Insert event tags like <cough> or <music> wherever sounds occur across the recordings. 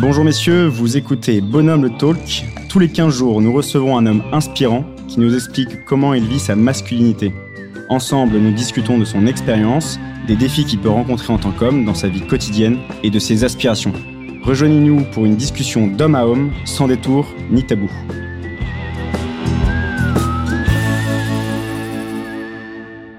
Bonjour messieurs, vous écoutez Bonhomme le Talk. Tous les 15 jours, nous recevons un homme inspirant qui nous explique comment il vit sa masculinité. Ensemble, nous discutons de son expérience, des défis qu'il peut rencontrer en tant qu'homme dans sa vie quotidienne et de ses aspirations. Rejoignez-nous pour une discussion d'homme à homme, sans détour ni tabou.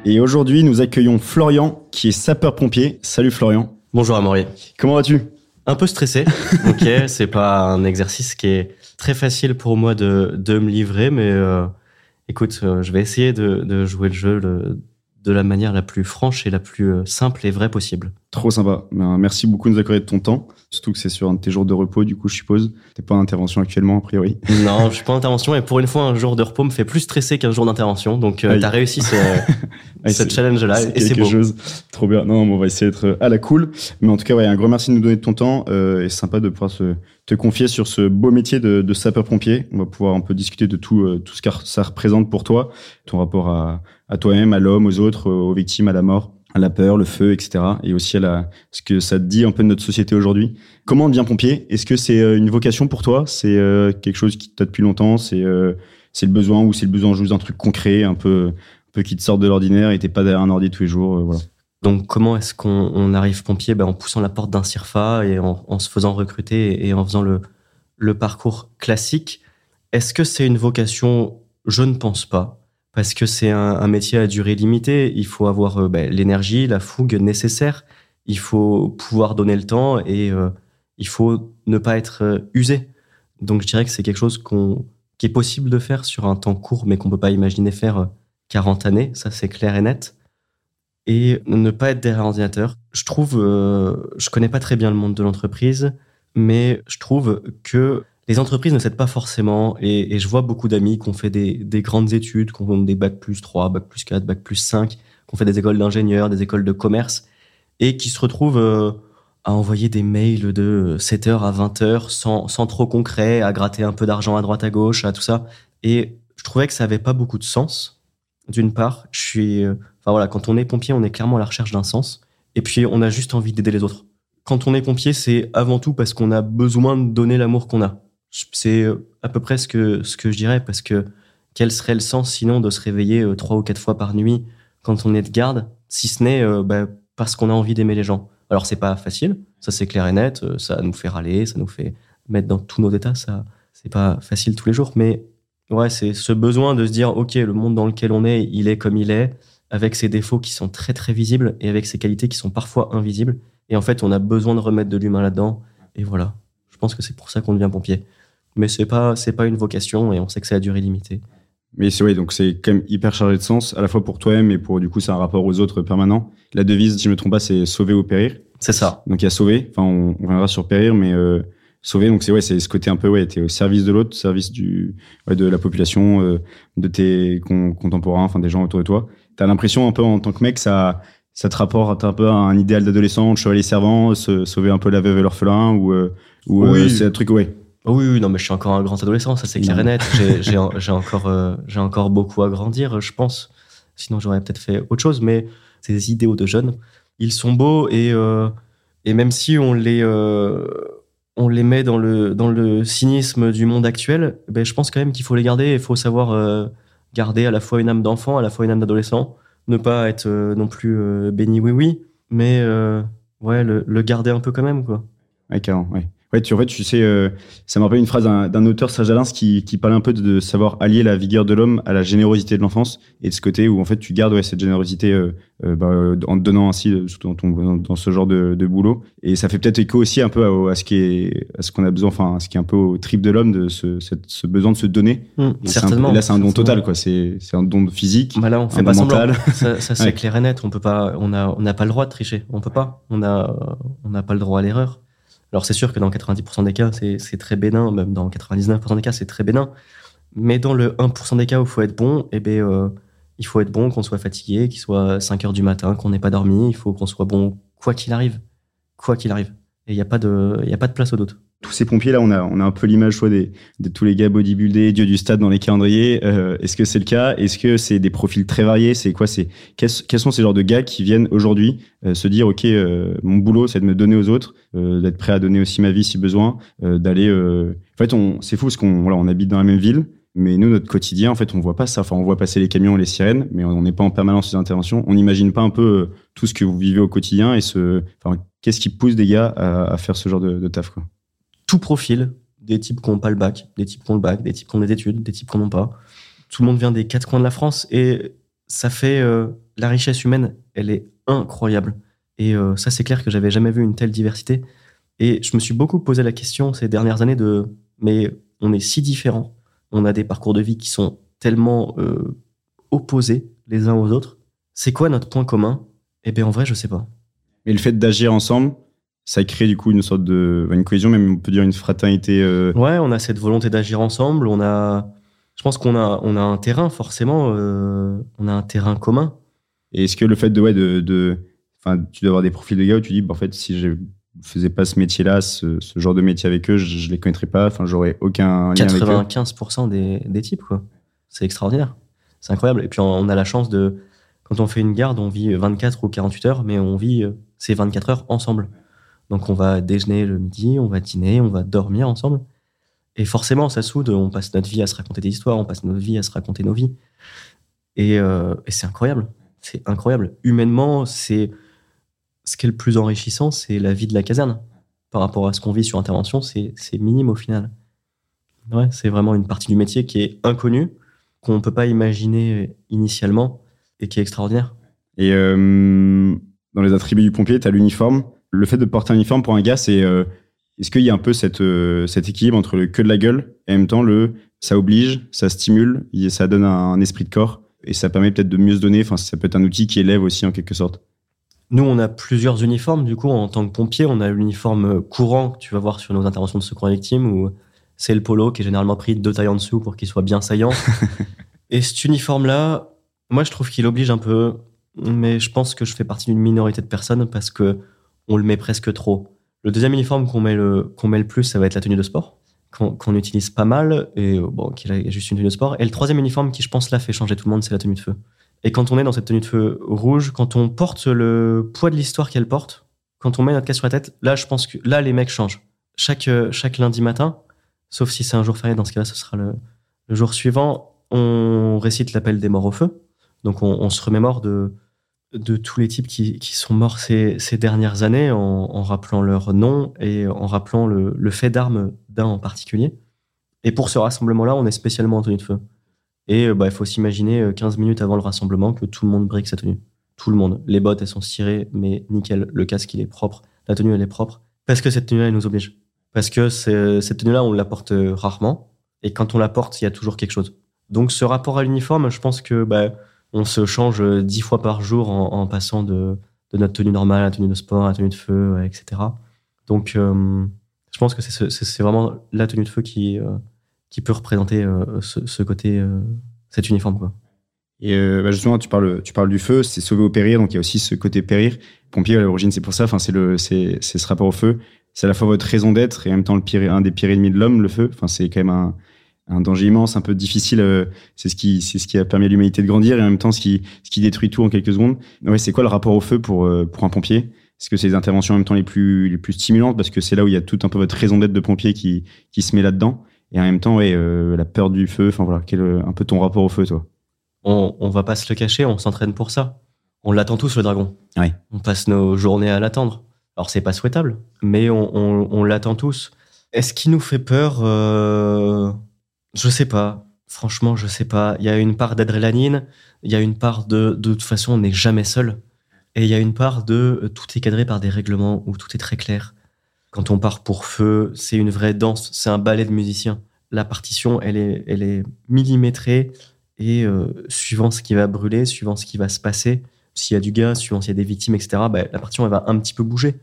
Et aujourd'hui, nous accueillons Florian, qui est sapeur-pompier. Salut Florian. Bonjour Amaury. Comment vas-tu? Un peu stressé. <laughs> ok, c'est pas un exercice qui est très facile pour moi de, de me livrer, mais euh, écoute, euh, je vais essayer de, de jouer le jeu le, de la manière la plus franche et la plus euh, simple et vraie possible. Trop sympa. Ben, merci beaucoup de nous accorder de ton temps. Surtout que c'est sur un de tes jours de repos, du coup, je suppose. T'es pas en intervention actuellement, a priori. <laughs> Non, je suis pas en intervention et pour une fois, un jour de repos me fait plus stresser qu'un jour d'intervention. Donc, euh, t'as réussi ce, <laughs> challenge-là et c'est quelque beau. chose. Trop bien. Non, mais on va essayer d'être à la cool. Mais en tout cas, ouais, un grand merci de nous donner de ton temps. Euh, et sympa de pouvoir se, te confier sur ce beau métier de, de sapeur-pompier. On va pouvoir un peu discuter de tout, euh, tout ce que ça représente pour toi, ton rapport à, à toi-même, à l'homme, aux autres, aux victimes, à la mort, à la peur, le feu, etc. Et aussi à ce que ça dit un peu de notre société aujourd'hui. Comment on pompier Est-ce que c'est euh, une vocation pour toi? C'est euh, quelque chose qui t'a depuis longtemps? C'est euh, c'est le besoin ou c'est le besoin juste d'un truc concret, un peu, un peu qui te sort de l'ordinaire et t'es pas derrière un ordi tous les jours voilà. Donc, comment est-ce qu'on on arrive pompier? Ben, En poussant la porte d'un CIRFA et en, en se faisant recruter et en faisant le, le parcours classique. Est-ce que c'est une vocation? Je ne pense pas. Parce que c'est un, métier à durée limitée. Il faut avoir euh, ben, l'énergie, la fougue nécessaire. Il faut pouvoir donner le temps et euh, il faut ne pas être euh, usé. Donc, je dirais que c'est quelque chose qui est possible de faire sur un temps court, mais qu'on peut pas imaginer faire euh, 40 années. Ça, c'est clair et net et ne pas être derrière l'ordinateur. Je trouve, je connais pas très bien le monde de l'entreprise, mais je trouve que les entreprises ne s'aident pas forcément. Et, je vois beaucoup d'amis qui ont fait des, des grandes études, qui ont des bac plus 3, bac plus 4, bac plus 5, qui ont fait des écoles d'ingénieurs, des écoles de commerce, et qui se retrouvent euh, à envoyer des mails de 7h à 20h sans, sans trop concret, à gratter un peu d'argent à droite à gauche, à tout ça. Et je trouvais que ça avait pas beaucoup de sens. D'une part, je suis, euh, enfin voilà, quand on est pompier, on est clairement à la recherche d'un sens. Et puis, on a juste envie d'aider les autres. Quand on est pompier, c'est avant tout parce qu'on a besoin de donner l'amour qu'on a. C'est euh, à peu près ce que, je dirais, parce que quel serait le sens sinon de se réveiller euh, trois ou quatre fois par nuit quand on est de garde, si ce n'est euh, bah, parce qu'on a envie d'aimer les gens? Alors, c'est pas facile, ça c'est clair et net, ça nous fait râler, ça nous fait mettre dans tous nos états, ça c'est pas facile tous les jours, mais ouais, c'est ce besoin de se dire, ok, le monde dans lequel on est, il est comme il est, avec ses défauts qui sont très très visibles et avec ses qualités qui sont parfois invisibles. Et en fait, on a besoin de remettre de l'humain là-dedans. Et voilà. Je pense que c'est pour ça qu'on devient pompier. Mais c'est pas, c'est pas une vocation et on sait que c'est à durée limitée. Mais c'est ouais, donc c'est quand même hyper chargé de sens, à la fois pour toi-même et pour du coup c'est un rapport aux autres permanent. La devise, si je me trompe pas, c'est sauver ou périr. C'est ça. Donc il y a sauver, enfin on, on reviendra sur périr, mais euh, sauver, donc c'est ouais, c'est ce côté un peu ouais, t'es au service de l'autre, service du ouais, de la population, euh, de tes con- contemporains, enfin des gens autour de toi. T'as l'impression un peu en tant que mec, ça ça te rapporte un peu à un idéal d'adolescent, chevalier servant, se, sauver un peu la veuve et l'orphelin, ou euh, ou euh, Oui. c'est un truc ouais. Oh oui, oui, non, mais je suis encore un grand adolescent, ça c'est clair et net. <laughs> J'ai- encore, euh, j'ai encore beaucoup à grandir, je pense. Sinon, j'aurais peut-être fait autre chose, mais ces idéaux de jeunes, ils sont beaux et, euh, et même si on les, euh, on les met dans le, dans le cynisme du monde actuel, ben, je pense quand même qu'il faut les garder et il faut savoir garder à la fois une âme d'enfant, à la fois une âme d'adolescent, ne pas être non plus béni oui-oui, mais ouais, le, le garder un peu quand même, quoi. Ouais, carrément, ouais. Ouais, tu, en fait, tu sais, euh, ça me rappelle une phrase d'un d'un auteur, Serge Alain, qui, qui parle un peu de, de savoir allier la vigueur de l'homme à la générosité de l'enfance, et de ce côté où, en fait, tu gardes ouais, cette générosité euh, euh, bah, en te donnant ainsi, dans, ton, dans, dans ce genre de, de boulot. Et ça fait peut-être écho aussi un peu à, à ce qui est, à ce qu'on a besoin, enfin, à ce qui est un peu au trip de l'homme, de ce, cette- ce besoin de se donner. Un- certainement. et là, c'est un don total, quoi. C'est c'est un don physique. Bah là, on un fait pas semblant. Ça, ça, c'est <laughs> Ouais. clair et net. On peut pas, on a, on n'a pas le droit de tricher. On peut pas. On a, on n'a pas le droit à l'erreur. Alors c'est sûr que dans 90% des cas, c'est, très bénin. Même dans 99% des cas, c'est très bénin. Mais dans le 1% des cas où il faut être bon, eh ben, euh, il faut être bon, qu'on soit fatigué, qu'il soit 5 heures du matin, qu'on n'ait pas dormi. Il faut qu'on soit bon quoi qu'il arrive, quoi qu'il arrive. Et il n'y a pas de, y a pas de place au doute. Tous ces pompiers là, on a, on a un peu l'image des, de tous les gars bodybuildés, dieux du stade dans les calendriers. Euh, est-ce que c'est le cas? Est-ce que c'est des profils très variés? C'est quoi? C'est quels, sont ces genres de gars qui viennent aujourd'hui euh, se dire ok, euh, mon boulot c'est de me donner aux autres, d'être prêt à donner aussi ma vie si besoin, d'aller. En fait, on, c'est fou parce qu'on voilà, on habite dans la même ville. Mais nous, notre quotidien, en fait, on voit pas ça. Enfin, on voit passer les camions et les sirènes, mais on n'est pas en permanence sur interventions. On n'imagine pas un peu tout ce que vous vivez au quotidien et ce, enfin, qu'est-ce qui pousse des gars à, à faire ce genre de, de taf, quoi tout profil, des types qui n'ont pas le bac, des types qui ont le bac, des types qui ont des études, des types qui n'en pas. Tout le monde vient des quatre coins de la France et ça fait euh, la richesse humaine, elle est incroyable. Et euh, ça, c'est clair que j'avais jamais vu une telle diversité. Et je me suis beaucoup posé la question ces dernières années de mais on est si différents, on a des parcours de vie qui sont tellement euh, opposés les uns aux autres. C'est quoi notre point commun? Eh bien, en vrai, je sais pas. Mais le fait d'agir ensemble, ça crée du coup une sorte de une cohésion, même on peut dire une fraternité. Euh. Ouais, on a cette volonté d'agir ensemble. On a, je pense qu'on a on a un terrain forcément, euh, on a un terrain commun. Et est-ce que le fait de ouais de, enfin tu dois avoir des profils de gars où tu dis bah, en fait si je faisais pas ce métier-là, ce, genre de métier avec eux, je, ne les connaîtrais pas, enfin j'aurais aucun lien 95% des, des types quoi. C'est extraordinaire. C'est incroyable. Et puis on, a la chance de quand on fait une garde, on vit 24 ou 48 heures, mais on vit euh, ces 24 heures ensemble. Donc on va déjeuner le midi, on va dîner, on va dormir ensemble. Et forcément, ça soude, on passe notre vie à se raconter des histoires, on passe notre vie à se raconter nos vies. Et, euh, c'est incroyable. C'est incroyable. Humainement, c'est ce qui est le plus enrichissant, c'est la vie de la caserne. Par rapport à ce qu'on vit sur intervention, c'est minime au final. Ouais, c'est vraiment une partie du métier qui est inconnue, qu'on ne peut pas imaginer initialement et qui est extraordinaire. Et euh, dans les attributs du pompier, tu as l'uniforme le fait de porter un uniforme pour un gars, c'est euh, est-ce qu'il y a un peu cette, euh, cet équilibre entre le que de la gueule et en même temps le ça oblige, ça stimule, ça donne un, esprit de corps et ça permet peut-être de mieux se donner. Enfin, ça peut être un outil qui élève aussi en quelque sorte. Nous, on a plusieurs uniformes. Du coup, en tant que pompier, on a l'uniforme courant que tu vas voir sur nos interventions de secours victime où c'est le polo qui est généralement pris deux tailles en dessous pour qu'il soit bien saillant. <laughs> et cet uniforme-là, moi, je trouve qu'il oblige un peu, mais je pense que je fais partie d'une minorité de personnes parce que on le met presque trop. Le deuxième uniforme qu'on met, le, met le plus, ça va être la tenue de sport, qu'on, utilise pas mal, et bon, qui est juste une tenue de sport. Et le troisième uniforme qui, je pense, là, fait changer tout le monde, c'est la tenue de feu. Et quand on est dans cette tenue de feu rouge, quand on porte le poids de l'histoire qu'elle porte, quand on met notre casque sur la tête, là, je pense que là, les mecs changent. Chaque, chaque lundi matin, sauf si c'est un jour férié, dans ce cas-là, ce sera le, jour suivant, on récite l'appel des morts au feu. Donc, on, on se remémore de, de tous les types qui, sont morts ces, dernières années en, rappelant leur nom et en rappelant le, fait d'armes d'un en particulier. Et pour ce rassemblement-là, on est spécialement en tenue de feu. Et euh, bah, il faut s'imaginer 15 euh, minutes avant le rassemblement que tout le monde brique sa tenue. Tout le monde. Les bottes, elles sont cirées, mais nickel. Le casque, il est propre. La tenue, elle est propre. Parce que cette tenue-là, elle nous oblige. Parce que cette tenue-là, on la porte euh, rarement. Et quand on la porte, il y a toujours quelque chose. Donc ce rapport à l'uniforme, je pense que bah, on se change dix fois par jour en, passant de, notre tenue normale à la tenue de sport, à la tenue de feu, etc. Donc, euh, je pense que c'est vraiment la tenue de feu qui, euh, peut représenter euh, ce, côté, cet uniforme. Et bah, justement, tu parles, tu parles du feu, c'est sauver au périr, donc il y a aussi ce côté périr. Pompier, à l'origine, c'est pour ça, c'est ce rapport au feu. C'est à la fois votre raison d'être et en même temps le un des pires ennemis de l'homme, le feu. C'est quand même un, un danger immense, un peu difficile. Euh, c'est ce qui, c'est ce qui a permis à l'humanité de grandir et en même temps ce qui, ce qui détruit tout en quelques secondes. Ouais, c'est quoi le rapport au feu pour euh, pour un pompier? Est-ce que c'est les interventions en même temps les plus les plus stimulantes? Parce que c'est là où il y a tout un peu votre raison d'être de pompier qui qui se met là-dedans et en même temps ouais euh, la peur du feu. Enfin voilà, quel un peu ton rapport au feu, toi? On on va pas se le cacher, on s'entraîne pour ça. On l'attend tous le dragon. Ouais. On passe nos journées à l'attendre. Alors c'est pas souhaitable, mais on, on, on l'attend tous. Est-ce qui nous fait peur je sais pas. Franchement, je sais pas. Il y a une part d'adrénaline, il y a une part de de toute façon, on n'est jamais seul. Et il y a une part de euh, tout est cadré par des règlements où tout est très clair. Quand on part pour feu, c'est une vraie danse, c'est un ballet de musiciens. La partition, elle est, elle est millimétrée et euh, suivant ce qui va brûler, suivant ce qui va se passer, s'il y a du gaz, suivant s'il y a des victimes, etc., bah, la partition, elle va un petit peu bouger.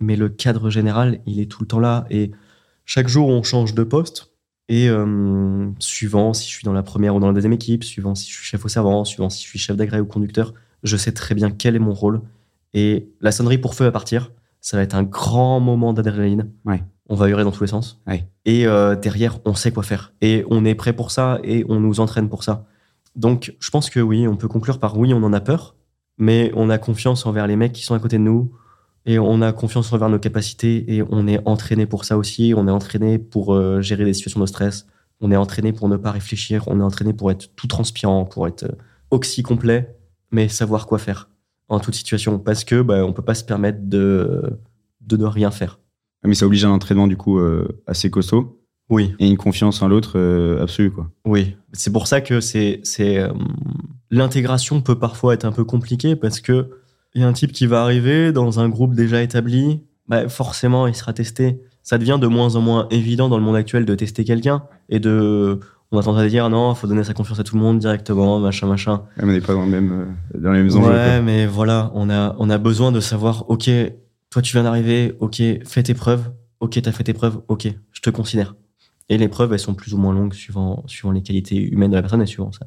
Mais le cadre général, il est tout le temps là. Et chaque jour, on change de poste. Et euh, suivant si je suis dans la première ou dans la deuxième équipe, suivant si je suis chef au servant, suivant si je suis chef d'agrès ou conducteur, je sais très bien quel est mon rôle. Et la sonnerie pour feu va partir. ça va être un grand moment d'adrénaline. Ouais. On va hurler dans tous les sens. Ouais. Et euh, derrière, on sait quoi faire. Et on est prêt pour ça et on nous entraîne pour ça. Donc, je pense que oui, on peut conclure par oui, on en a peur, mais on a confiance envers les mecs qui sont à côté de nous et on a confiance envers nos capacités et on est entraîné pour ça aussi. On est entraîné pour euh, gérer des situations de stress. On est entraîné pour ne pas réfléchir. On est entraîné pour être tout transpirant, pour être euh, oxy complet, mais savoir quoi faire en toute situation parce que bah, on peut pas se permettre de de ne rien faire. Mais ça oblige un entraînement du coup euh, assez costaud Oui, et une confiance en l'autre euh, absolue quoi. oui. C'est pour ça que c'est c'est euh, l'intégration peut parfois être un peu compliquée parce que il y a un type qui va arriver dans un groupe déjà établi, bah, forcément il sera testé. Ça devient de moins en moins évident dans le monde actuel de tester quelqu'un et de on a tendance à dire non, faut donner sa confiance à tout le monde directement, machin machin. Ouais, mais on n'est pas dans, le même, euh, dans les mêmes enjeux. Ouais, quoi. mais voilà, on a, on a besoin de savoir, ok, toi tu viens d'arriver, ok, fais tes preuves, ok, t'as fait tes preuves, ok, je te considère. Et les preuves, elles sont plus ou moins longues suivant, suivant les qualités humaines de la personne et suivant, ça,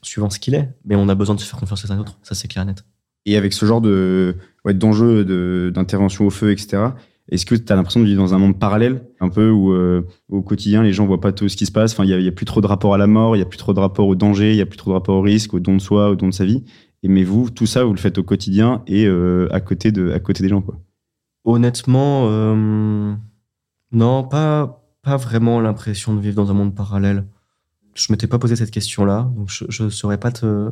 suivant ce qu'il est. Mais on a besoin de se faire confiance les uns aux autres, ça c'est clair et net. Et avec ce genre de ouais, d'intervention au feu, etc. Est-ce que tu as l'impression de vivre dans un monde parallèle, un peu où euh, au quotidien les gens voient pas tout ce qui se passe? Enfin, il y, a- il y a plus trop de rapport à la mort, il y a plus trop de rapport au danger, il y a plus trop de rapport au risque, au don de soi, au don de sa vie. Et mais vous, tout ça, vous le faites au quotidien et euh, à côté de à côté des gens, quoi. Honnêtement, euh, non, pas, pas vraiment l'impression de vivre dans un monde parallèle. Je m'étais pas posé cette question-là, donc je ne saurais pas te,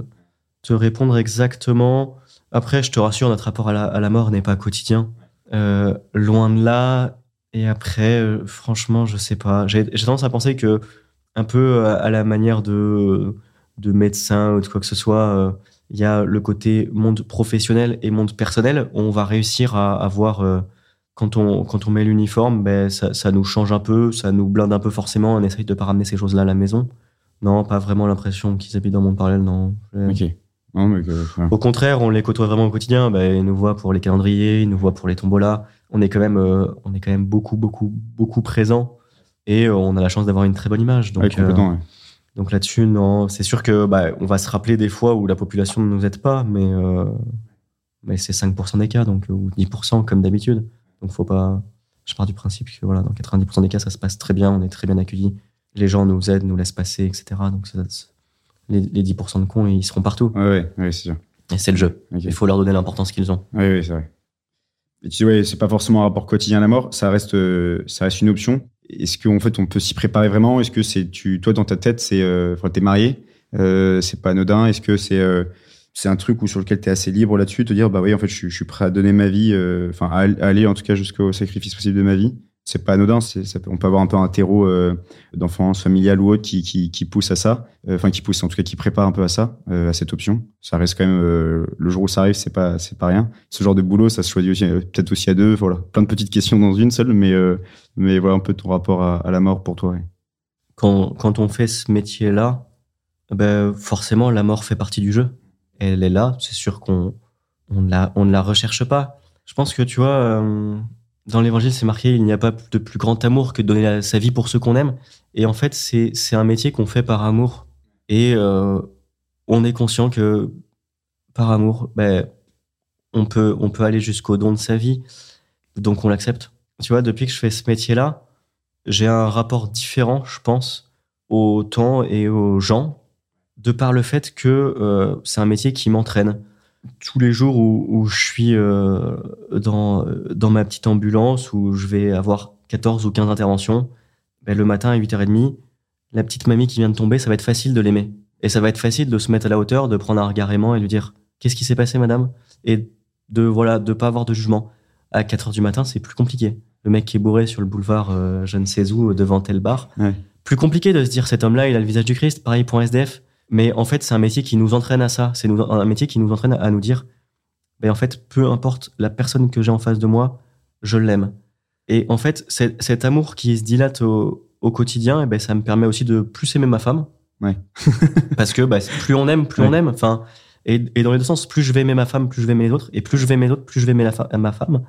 te répondre exactement. Après, je te rassure, notre rapport à la, mort n'est pas quotidien. Euh, loin de là. Et après, euh, franchement, je sais pas. J'ai tendance à penser que, un peu à, à la manière de, de médecin ou de quoi que ce soit, euh, il y a le côté monde professionnel et monde personnel. On va réussir à avoir, euh, quand, on, quand on met l'uniforme, ben, ça, nous change un peu, ça nous blinde un peu forcément. On essaye de pas ramener ces choses-là à la maison. Non, pas vraiment l'impression qu'ils habitent dans monde parallèle, non. Ok. Non, mais que- voilà. Au contraire, on les côtoie vraiment au quotidien. Ben, ils nous voient pour les calendriers, ils nous voient pour les tombolas. On est quand même, euh, on est quand même beaucoup, beaucoup, beaucoup présents. Et euh, on a la chance d'avoir une très bonne image. Donc, Ouais, complètement. ouais. donc là-dessus, non, c'est sûr que bah, on va se rappeler des fois où la population ne nous aide pas, mais, euh, mais c'est 5% des cas, donc, ou 10% comme d'habitude. Donc faut pas. Je pars du principe que voilà, dans 90% des cas, ça se passe très bien, on est très bien accueillis. Les gens nous aident, nous laissent passer, etc. Donc ça- les, les 10% de cons, ils seront partout. Ouais, ouais, ouais, c'est sûr. Et c'est le jeu. Il faut leur donner l'importance qu'ils ont. Oui, oui, c'est vrai. Et tu dis, ouais, c'est pas forcément un rapport quotidien à la mort, ça reste, euh, ça reste une option. Est-ce qu'en fait, on peut s'y préparer vraiment? Est-ce que c'est, tu, toi, dans ta tête, c'est, euh, t'es marié, euh, c'est pas anodin? Est-ce que c'est, euh, c'est un truc où, sur lequel t'es assez libre là-dessus, te dire, bah oui, en fait, je, suis- je suis prêt à donner ma vie, enfin, à, à aller en tout cas jusqu'au sacrifice possible de ma vie c'est pas anodin, on peut avoir un peu un terreau euh, d'enfance familiale ou autre qui, pousse à ça, Euh, enfin qui pousse en tout cas qui prépare un peu à ça, euh, à cette option. Ça reste quand même le jour où ça arrive, c'est pas c'est pas rien. Ce genre de boulot, ça se choisit peut-être aussi à deux. Voilà, plein de petites questions dans une seule, mais mais voilà un peu ton rapport à, la mort pour toi. Quand, on fait ce métier-là, ben, forcément, la mort fait partie du jeu. Elle est là, c'est sûr qu'on on ne la, on ne la recherche pas. Je pense que, tu vois, dans l'évangile, c'est marqué il n'y a pas de plus grand amour que de donner sa vie pour ceux qu'on aime. Et en fait, c'est un métier qu'on fait par amour. Et euh, on est conscient que par amour, ben, on, peut, on peut aller jusqu'au don de sa vie. Donc on l'accepte. Tu vois, depuis que je fais ce métier-là, j'ai un rapport différent, je pense, au temps et aux gens, de par le fait que euh, c'est un métier qui m'entraîne. Tous les jours où, où je suis euh, dans, dans ma petite ambulance, où je vais avoir 14 ou 15 interventions, ben, le matin à 8h30, la petite mamie qui vient de tomber, ça va être facile de l'aimer. Et ça va être facile de se mettre à la hauteur, de prendre un regard aimant et lui dire Qu'est-ce qui s'est passé, madame? Et de voilà de pas avoir de jugement. À 4h du matin, c'est plus compliqué. Le mec qui est bourré sur le boulevard, euh, je ne sais où, devant tel bar. Ouais. Plus compliqué de se dire cet homme-là, il a le visage du Christ, pareil pour un SDF. Mais en fait, c'est un métier qui nous entraîne à ça. C'est un métier qui nous entraîne à nous dire, ben en fait, peu importe la personne que j'ai en face de moi, je l'aime. Et en fait, cet amour qui se dilate au, au quotidien, et ben, ça me permet aussi de plus aimer ma femme. Ouais. <laughs> Parce que bah, plus on aime, plus Ouais. on aime. Enfin, et, et dans les deux sens, plus je vais aimer ma femme, plus je vais aimer les autres. Et plus je vais aimer les autres, plus je vais aimer la fa- ma femme.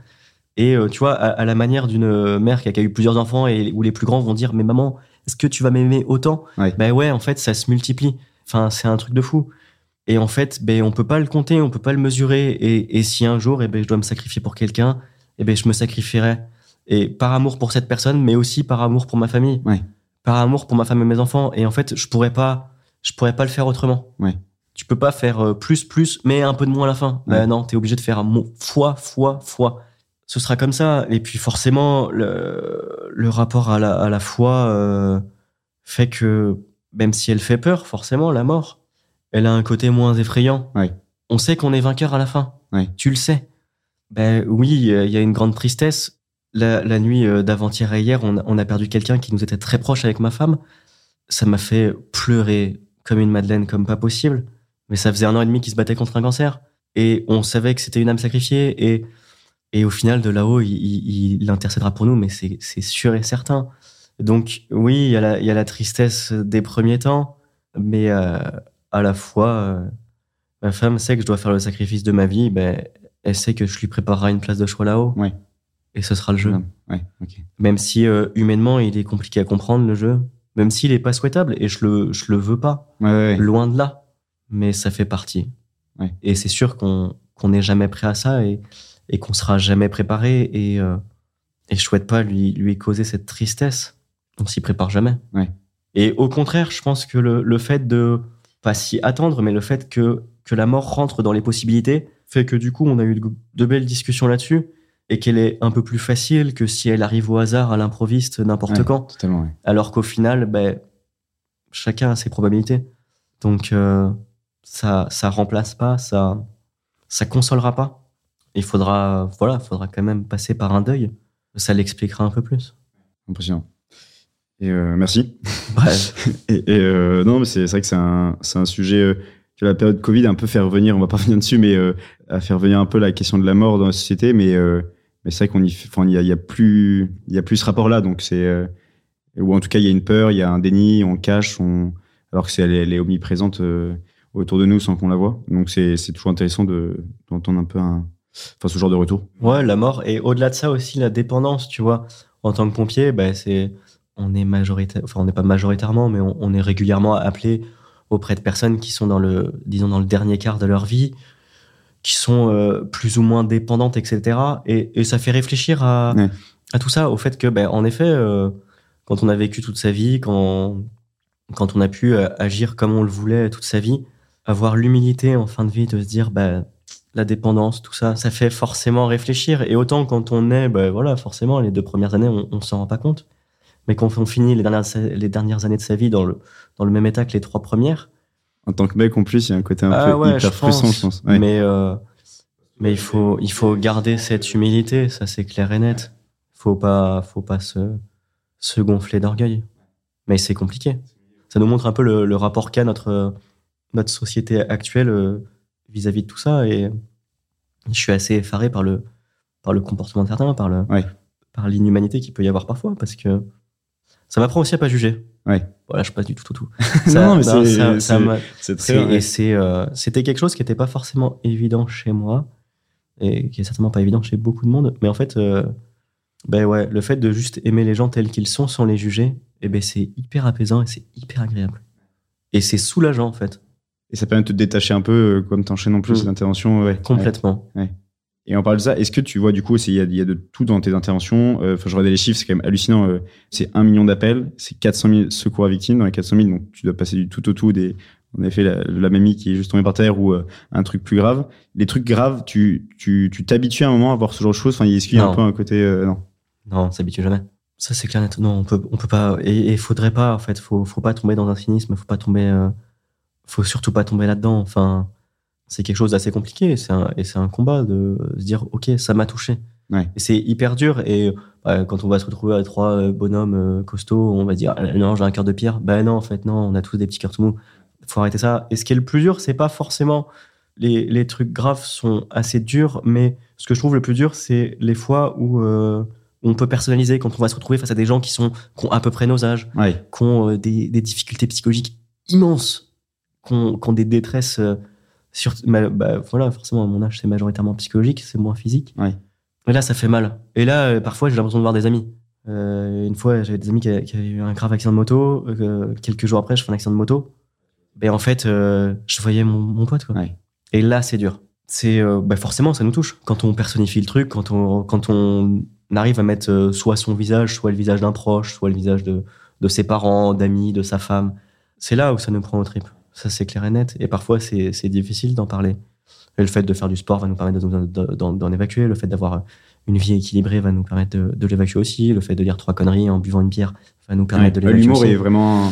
Et euh, tu vois, à, à la manière d'une mère qui a, qui a eu plusieurs enfants et où les plus grands vont dire Mais maman, est-ce que tu vas m'aimer autant? Ouais. Ben ouais, en fait, ça se multiplie. Enfin, c'est un truc de fou. Et en fait, ben, on peut pas le compter, on peut pas le mesurer. Et, et si un jour, eh ben, je dois me sacrifier pour quelqu'un, eh ben, je me sacrifierais. Et par amour pour cette personne, mais aussi par amour pour ma famille. Ouais. Par amour pour ma femme et mes enfants. Et en fait, je pourrais pas, je pourrais pas le faire autrement. Ouais. Tu peux pas faire euh, plus, plus, mais un peu de moins à la fin. Ouais. Bah non, t'es obligé de faire un mot fois, fois, fois. Ce sera comme ça. Et puis forcément, le, le rapport à la, à la foi euh, fait que même si elle fait peur, forcément, la mort, elle a un côté moins effrayant. Ouais. On sait qu'on est vainqueur à la fin. Ouais. Tu le sais. Ben oui, euh, il y a une grande tristesse. La, la nuit euh, d'avant-hier et hier, on, a- on a perdu quelqu'un qui nous était très proche avec ma femme. Ça m'a fait pleurer comme une madeleine, comme pas possible. Mais ça faisait un an et demi qu'il se battait contre un cancer. Et on savait que c'était une âme sacrifiée. Et, et au final, de là-haut, il, il, il intercédera pour nous, mais c'est sûr et certain. Donc oui, il y, a la- il y a la tristesse des premiers temps, mais euh, à la fois, euh, ma femme sait que je dois faire le sacrifice de ma vie, ben, elle sait que je lui préparerai une place de choix là-haut. Ouais. Et ce sera le jeu. Ouais. Même si euh, humainement, il est compliqué à comprendre, le jeu. Même s'il est pas souhaitable, et je le, je le veux pas. Ouais. Loin de là. Mais ça fait partie. Et c'est sûr qu'on n'est jamais prêt à ça et, et qu'on sera jamais préparé. Et, et je souhaite pas lui, lui causer cette tristesse. On s'y prépare jamais. Ouais. Et au contraire, je pense que le, le fait de, pas s'y attendre, mais le fait que, que la mort rentre dans les possibilités fait que du coup, on a eu de, belles discussions là-dessus et qu'elle est un peu plus facile que si elle arrive au hasard, à l'improviste, n'importe Ouais, quand. Totalement, ouais. Alors qu'au final, ben, chacun a ses probabilités. Donc, euh, ça, ça remplace pas, ça, ça consolera pas. Il faudra, voilà, faudra quand même passer par un deuil. Ça l'expliquera un peu plus. Impressionnant. Et euh, merci. Bref. <laughs> Et, et, euh, non, mais c'est vrai que c'est un, c'est un sujet euh, que la période Covid a un peu fait revenir, on va pas <laughs> revenir dessus, mais euh, a fait revenir un peu la question de la mort dans la société. Mais, euh, mais c'est vrai qu'on y, enfin, y a, y a plus, il y a plus ce rapport-là. Donc c'est, euh, ou en tout cas, il y a une peur, il y a un déni, on cache, on, alors que c'est, elle, est- elle est omniprésente euh, autour de nous sans qu'on la voit. Donc c'est, c'est toujours intéressant de, d'entendre un peu un, enfin, ce genre de retour. Ouais, la mort. Et au-delà de ça aussi, la dépendance, tu vois. En tant que pompier, ben, c'est, on est majoritaire, enfin, on n'est pas majoritairement, mais on, on est régulièrement appelé auprès de personnes qui sont dans le, disons, dans le dernier quart de leur vie, qui sont euh, plus ou moins dépendantes, etc. Et, et ça fait réfléchir à, Ouais. à tout ça, au fait que, ben, en effet, euh, quand on a vécu toute sa vie, quand, quand on a pu euh, agir comme on le voulait toute sa vie, avoir l'humilité en fin de vie de se dire, ben, la dépendance, tout ça, ça fait forcément réfléchir. Et autant quand on est, ben voilà, forcément, les deux premières années, on, on s'en rend pas compte. Mais quand on finit les dernières, les dernières années de sa vie dans le, dans le même état que les trois premières, En tant que mec, en plus, il y a un côté un ah peu ouais, hyper je frustrant, pense. je pense. Ouais. Mais, euh, mais il, faut, il faut garder cette humilité, ça c'est clair et net. Faut pas, faut pas se, se gonfler d'orgueil. Mais c'est compliqué. Ça nous montre un peu le, le rapport qu'a notre, notre société actuelle euh, vis-à-vis de tout ça. Et je suis assez effaré par le, par le comportement de certains, par le, Ouais. par l'inhumanité qu'il peut y avoir parfois, parce que ça m'apprend aussi à pas juger. Ouais. Voilà, je suis pas du tout tout tout. <laughs> Non, non, mais Ça- c'est- ça- ça très et euh, c'était quelque chose qui n'était pas forcément évident chez moi et qui est certainement pas évident chez beaucoup de monde. Mais en fait, euh, ben ouais, le fait de juste aimer les gens tels qu'ils sont sans les juger, eh ben c'est hyper apaisant et c'est hyper agréable. Et c'est soulageant en fait, Et ça permet de te détacher un peu, euh, comme t'enchaînes en plus Mm. l'intervention. Ouais. complètement. Ouais. Et on parle de ça. Est-ce que tu vois, du coup, il y, a- il y a de tout dans tes interventions euh, Enfin, je regardais les chiffres, c'est quand même hallucinant. euh, c'est 1 million d'appels, c'est 400 000 secours à victimes. Dans les 400 000, donc tu dois passer du tout au tout des. En effet, la, la mamie qui est juste tombée par terre ou euh, un truc plus grave. Les trucs graves, tu tu tu t'habitues à un moment à voir ce genre de choses? Enfin, est-ce qu'il y a un peu un côté euh, non? Non, on s'habitue jamais. Ça c'est clair. Non, on peut, on peut pas. Et il faudrait pas en fait. Faut, faut pas tomber dans un cynisme. Faut pas tomber. euh, faut surtout pas tomber là-dedans. Enfin, c'est quelque chose d'assez compliqué. C'est un, et c'est un combat de se dire, ok, ça m'a touché. Ouais. Et c'est hyper dur. Et bah, quand on va se retrouver à trois euh, bonhommes euh, costauds, on va dire, Ah, non, j'ai un cœur de pierre. Ben non, en fait, non, on a tous des petits cœurs tout mous. Faut arrêter ça. Et ce qui est le plus dur, c'est pas forcément les, les trucs graves sont assez durs, mais ce que je trouve le plus dur, c'est les fois où euh, on peut personnaliser quand on va se retrouver face à des gens qui sont qui ont à peu près nos âges, Ouais. qui ont euh, des, des difficultés psychologiques immenses, qui ont, qui ont des détresses. euh, sur, bah, voilà, forcément, à mon âge, c'est majoritairement psychologique, c'est moins physique. Ouais. Et là, ça fait mal. Et là, euh, parfois, j'ai l'impression de voir des amis. Euh, une fois, j'avais des amis qui, avaient- qui avaient eu un grave accident de moto. euh, quelques jours après, je fais un accident de moto. Et en fait, euh, je voyais mon, mon pote. Quoi. Ouais. Et là, c'est dur. c'est euh, bah, forcément ça nous touche quand on personnifie le truc, quand on quand on arrive à mettre soit son visage, soit le visage d'un proche, soit le visage de de ses parents, d'amis, de sa femme. C'est là où ça nous prend au trip. Ça c'est clair et net. Et parfois c'est difficile d'en parler. Et le fait de faire du sport va nous permettre de- de- d'en évacuer. Le fait d'avoir une vie équilibrée va nous permettre de, de l'évacuer aussi. Le fait de dire trois conneries en buvant une bière va nous permettre Ouais. de l'évacuer L'humour est vraiment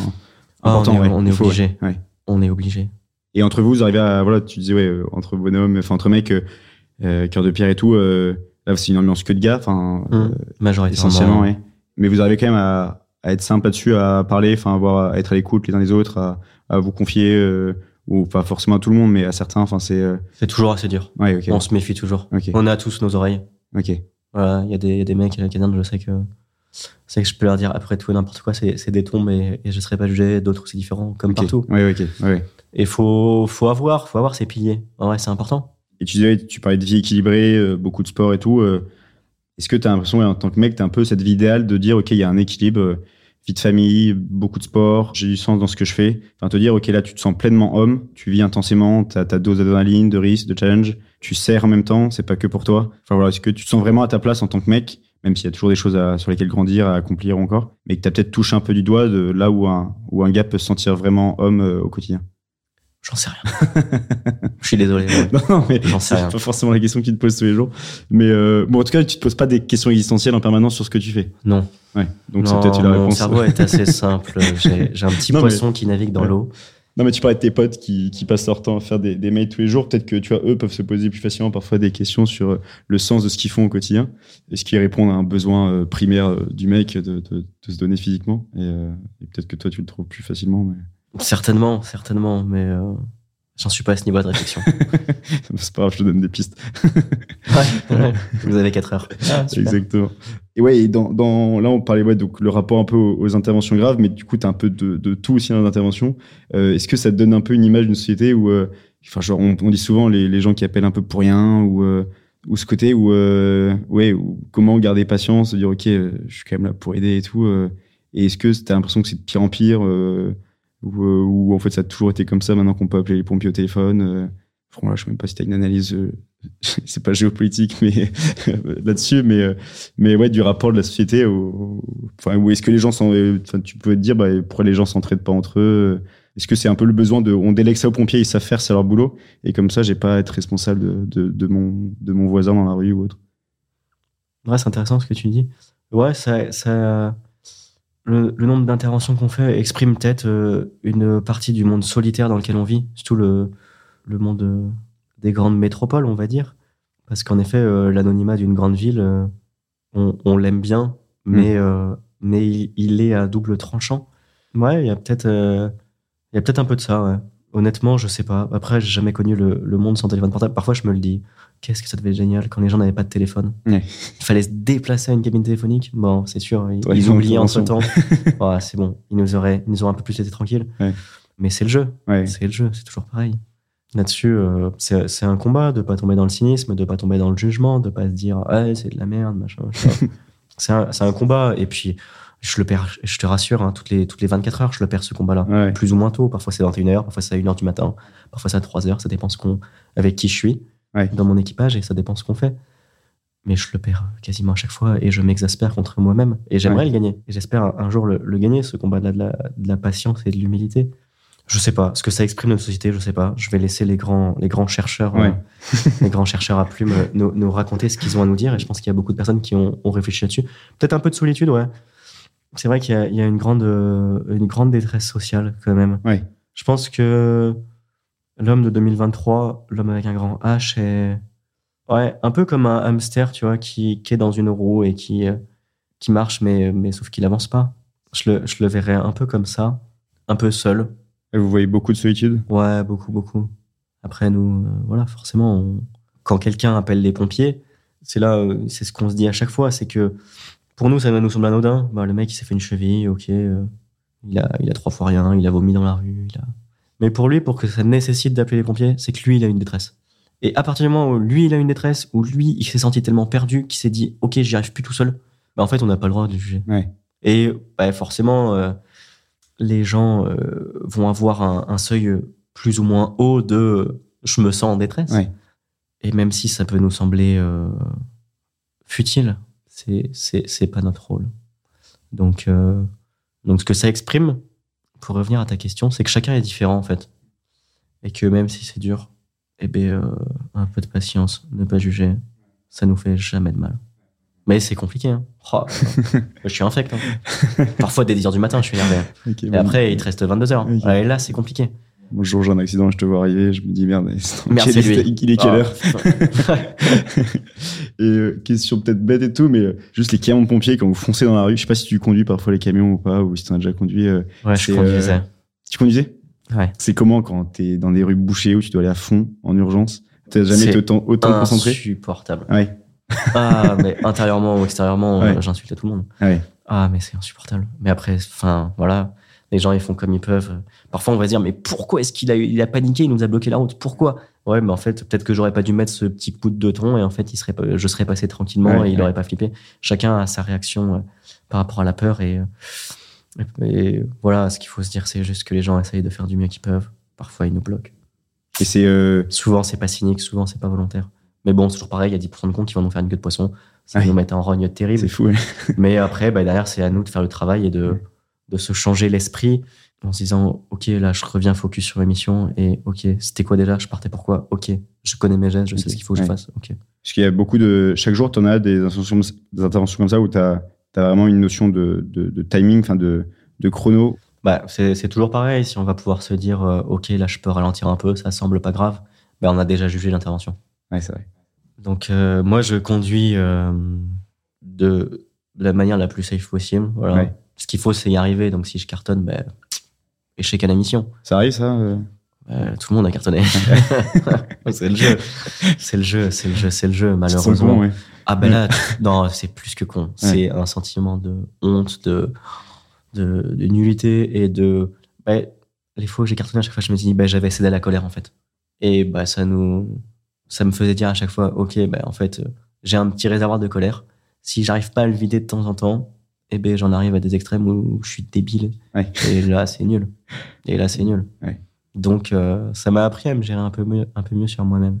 Ah, important. on est- ouais. on est Il faut, obligé. ouais. On est obligé. Et entre vous, vous arrivez à voilà, tu disais ouais, euh, entre bonhommes, enfin entre mecs, euh, euh, cœur de pierre et tout. euh, là, c'est une ambiance que de gars, enfin Majoritairement. essentiellement, ouais. Mais vous arrivez quand même à, à être simple là-dessus, à parler, enfin, à, être à l'écoute les uns des autres, à, à vous confier, euh, ou pas forcément à tout le monde, mais à certains. Enfin, c'est euh, C'est toujours assez dur. ouais, ok, On se méfie toujours. On a tous nos oreilles. ok. Voilà, il y, a des- il y a des mecs canadiens, je sais que c'est que je peux leur dire après tout et n'importe quoi, c'est des tombes et, et je serai pas jugé. D'autres c'est différent, comme ok. partout. Ouais, ok, ouais. Et faut faut avoir, faut avoir ses piliers. En vrai, c'est important. Et tu disais, tu parlais de vie équilibrée, euh, beaucoup de sport et tout. euh, Est-ce que tu as l'impression, en tant que mec, tu as un peu cette vie idéale de dire, OK, il y a un équilibre, euh, vie de famille, beaucoup de sport, j'ai du sens dans ce que je fais. Enfin, te dire, OK, là, tu te sens pleinement homme, tu vis intensément, tu as ta dose d'adrénaline, de risque, de challenge, tu sers en même temps, c'est pas que pour toi. Enfin, voilà, est-ce que tu te sens vraiment à ta place en tant que mec, même s'il y a toujours des choses sur lesquelles grandir, à accomplir encore, mais que tu peut-être touché un peu du doigt de là où un, où gars peut se sentir vraiment homme euh, au quotidien? J'en sais rien. je suis désolé. ouais. <laughs> Non, non, mais J'en sais rien. pas forcément la question que tu te poses tous les jours. Mais euh, bon, en tout cas, tu te poses pas des questions existentielles en permanence sur ce que tu fais. Non. Ouais. Donc c'est peut-être la mon réponse. cerveau est assez <laughs> simple. J'ai un petit Non, mais- poisson qui navigue dans Ouais. l'eau. Non, mais tu parlais de tes potes qui, qui passent leur temps à faire des, des mails tous les jours. Peut-être que tu vois, eux peuvent se poser plus facilement parfois des questions sur euh, le sens de ce qu'ils font au quotidien. Est-ce qu'ils répondent à un besoin euh, primaire du mec de, de, de se donner physiquement Et, euh, et peut-être que toi, tu le trouves plus facilement. Mais... Certainement, certainement, mais euh, j'en suis pas à ce niveau de réflexion. <laughs> c'est pas grave, je te donne des pistes. <laughs> ouais, ouais. Vous avez 4 heures. Ah. Exactement. Et ouais, et dans, dans, là, on parlait ouais, donc le rapport un peu aux, aux interventions graves, mais du coup, tu as un peu de, de tout aussi dans l'intervention. Euh, Est-ce que ça te donne un peu une image d'une société où, euh, enfin, genre, on, on dit souvent les, les gens qui appellent un peu pour rien, ou, euh, ou ce côté où, euh, ouais, où comment garder patience, se dire, ok, euh, je suis quand même là pour aider et tout. euh, et est-ce que tu as l'impression que c'est de pire en pire, euh, ou, euh, ou en fait ça a toujours été comme ça maintenant qu'on peut appeler les pompiers au téléphone euh, Franchement, là, je sais même pas si tu as une analyse, euh, <laughs> c'est pas géopolitique, mais <laughs> là-dessus, mais, euh, mais ouais, du rapport de la société, enfin, où est-ce que les gens s'en, euh, enfin, tu peux te dire, bah, pourquoi les gens s'entraident pas entre eux Est-ce que c'est un peu le besoin de, on délègue ça aux pompiers, ils savent faire, c'est leur boulot, et comme ça, j'ai pas à être responsable de, de, de mon, de mon voisin dans la rue ou autre. Ouais, c'est intéressant ce que tu dis. Ouais, ça, ça, le, le nombre d'interventions qu'on fait exprime peut-être euh, une partie du monde solitaire dans lequel on vit, surtout le, le monde euh, des grandes métropoles, on va dire. Parce qu'en effet, euh, l'anonymat d'une grande ville, on, on l'aime bien, mais, euh, mais il, il est à double tranchant. Ouais, il y a peut-être il y a peut-être un peu de ça, ouais. Honnêtement, je sais pas. Après, j'ai jamais connu le, le monde sans téléphone portable. Parfois, je me le dis. Qu'est-ce que ça devait être génial quand les gens n'avaient pas de téléphone. Ouais. Il fallait se déplacer à une cabine téléphonique. Bon, c'est sûr, ils, Ouais, oubliaient une entre temps. <laughs> ouais, c'est bon. Ils nous auraient, ils nous auraient un peu plus laissé tranquilles. Ouais. Mais c'est le jeu. C'est le jeu. C'est toujours pareil. Là-dessus, euh, c'est un combat de pas tomber dans le cynisme, de pas tomber dans le jugement, de pas se dire, ah, c'est de la merde, machin. machin. <laughs> c'est un, c'est un combat. Et puis, je le perds, je te rassure, hein, toutes, les, toutes les 24 heures, je le perds ce combat-là Ouais. plus ou moins tôt. Parfois c'est à 21h, parfois c'est à 1h du matin, parfois c'est à 3h. Ça dépend ce qu'on, avec qui je suis Ouais. dans mon équipage et ça dépend ce qu'on fait. Mais je le perds quasiment à chaque fois et je m'exaspère contre moi-même. Et j'aimerais Ouais. le gagner. Et j'espère un, un jour le, le gagner, ce combat de la, de, patience et de l'humilité. Je sais pas. Ce que ça exprime notre société, je sais pas. Je vais laisser les grands, les grands chercheurs, Ouais. euh, <laughs> les grands chercheurs à plume euh, nous, nous raconter ce qu'ils ont à nous dire. Et je pense qu'il y a beaucoup de personnes qui ont, ont réfléchi là-dessus. Peut-être un peu de solitude, ouais. C'est vrai qu'il y a, il y a une, grande, euh, une grande détresse sociale quand même. Ouais. Je pense que l'homme de 2023, l'homme avec un grand H, est ouais, un peu comme un hamster, tu vois, qui, qui est dans une roue et qui, euh, qui marche, mais, mais sauf qu'il avance pas. Je le, je le verrais un peu comme ça, un peu seul. Et Vous voyez beaucoup de solitude? Ouais, beaucoup, beaucoup. Après, nous, euh, voilà, forcément, on- quand quelqu'un appelle les pompiers, c'est là, c'est ce qu'on se dit à chaque fois, c'est que pour nous, ça nous semble anodin. Bah, le mec, il s'est fait une cheville, ok, euh, il, a, il a trois fois rien, il a vomi dans la rue. Il a... Mais pour lui, pour que ça nécessite d'appeler les pompiers, c'est que lui, il a une détresse. Et à partir du moment où lui, il a une détresse, où lui, il s'est senti tellement perdu qu'il s'est dit, ok, j'y arrive plus tout seul, bah, en fait, on n'a pas le droit de juger. Ouais. Et bah, forcément, euh, les gens euh, vont avoir un, un seuil plus ou moins haut de je me sens en détresse. Ouais. et même si ça peut nous sembler futile, c'est c'est pas notre rôle. Donc euh, donc ce que ça exprime, pour revenir à ta question, c'est que chacun est différent en fait, et que même si c'est dur, eh ben euh, un peu de patience, ne pas juger, ça nous fait jamais de mal. Mais c'est compliqué. Hein. Oh, <laughs> je suis infect. Hein. Parfois, dès 10h du matin, je suis énervé. Ok, Et bon. après, il te reste 22 heures. Ok. Et là, c'est compliqué. Bonjour, j'ai un accident, je te vois arriver, je me dis merde, quel c'est est- lui. il est quelle Ah, heure. <laughs> Et euh, question peut-être bête et tout, mais euh, juste les camions de pompiers quand vous foncez dans la rue, je sais pas si tu conduis parfois les camions ou pas, ou si tu as déjà conduit. euh, ouais, je conduisais. Tu conduisais? Ouais. C'est comment quand t'es dans des rues bouchées où tu dois aller à fond en urgence? T'as jamais été autant, autant concentré? Insupportable. Ouais. <laughs> Ah, mais intérieurement ou extérieurement, Ouais. euh, j'insultais tout le monde. Ouais. Ah, mais c'est insupportable. Mais après, enfin, voilà. Les gens, ils font comme ils peuvent. Parfois, on va se dire, mais pourquoi est-ce qu'il a, il a paniqué, il nous a bloqué la route? Pourquoi? Ouais, mais en fait, peut-être que j'aurais pas dû mettre ce petit coup de ton et en fait, il serait, je serais passé tranquillement Ouais, et il ouais. aurait pas flippé. Chacun a sa réaction euh, par rapport à la peur et, euh, et, voilà, ce qu'il faut se dire, c'est juste que les gens essayent de faire du mieux qu'ils peuvent. Parfois, ils nous bloquent. Et c'est euh, Souvent, c'est pas cynique, souvent, c'est pas volontaire. Mais bon, c'est toujours pareil, il y a 10% de cons qui vont nous faire une queue de poisson. Ça nous mettre en rogne terrible. c'est fou. ouais. Mais après, bah, derrière, c'est à nous de faire le travail et de. De se changer l'esprit en se disant, OK, là, je reviens focus sur l'émission et OK, c'était quoi déjà? Je partais pourquoi OK, je connais mes gestes, je sais ce qu'il faut que ouais. je fasse. OK. Parce qu'il y a beaucoup de. Chaque jour, tu en as des interventions, des interventions comme ça où tu as, vraiment une notion de, de, de timing, enfin de, de chrono. Bah, c'est toujours pareil. Si on va pouvoir se dire, euh, OK, là, je peux ralentir un peu, ça semble pas grave, bah, on a déjà jugé l'intervention. Ouais, c'est vrai. Donc, euh, moi, je conduis euh, de, de la manière la plus safe possible. Voilà. Ouais. Ce qu'il faut, c'est y arriver. Donc, si je cartonne, ben, échec à la mission. Ça arrive, ça euh Euh, tout le monde a cartonné. <laughs> c'est le jeu. C'est le jeu, c'est le jeu, c'est le jeu, malheureusement. con, ouais. Ah ben là, non, c'est plus que con. C'est un sentiment de honte, de, de, de nullité et de. bah, les fois où j'ai cartonné, à chaque fois, je me dis, bah, j'avais cédé à la colère, en fait. Et bah, ça nous. Ça me faisait dire à chaque fois, ok, bah, en fait, euh, j'ai un petit réservoir de colère. Si j'arrive pas à le vider de temps en temps, eh ben, j'en arrive à des extrêmes où je suis débile. Ouais. Et là, c'est nul. Et là, c'est nul. Ouais. Donc, euh, ça m'a appris à me gérer un peu mieux, un peu mieux sur moi-même.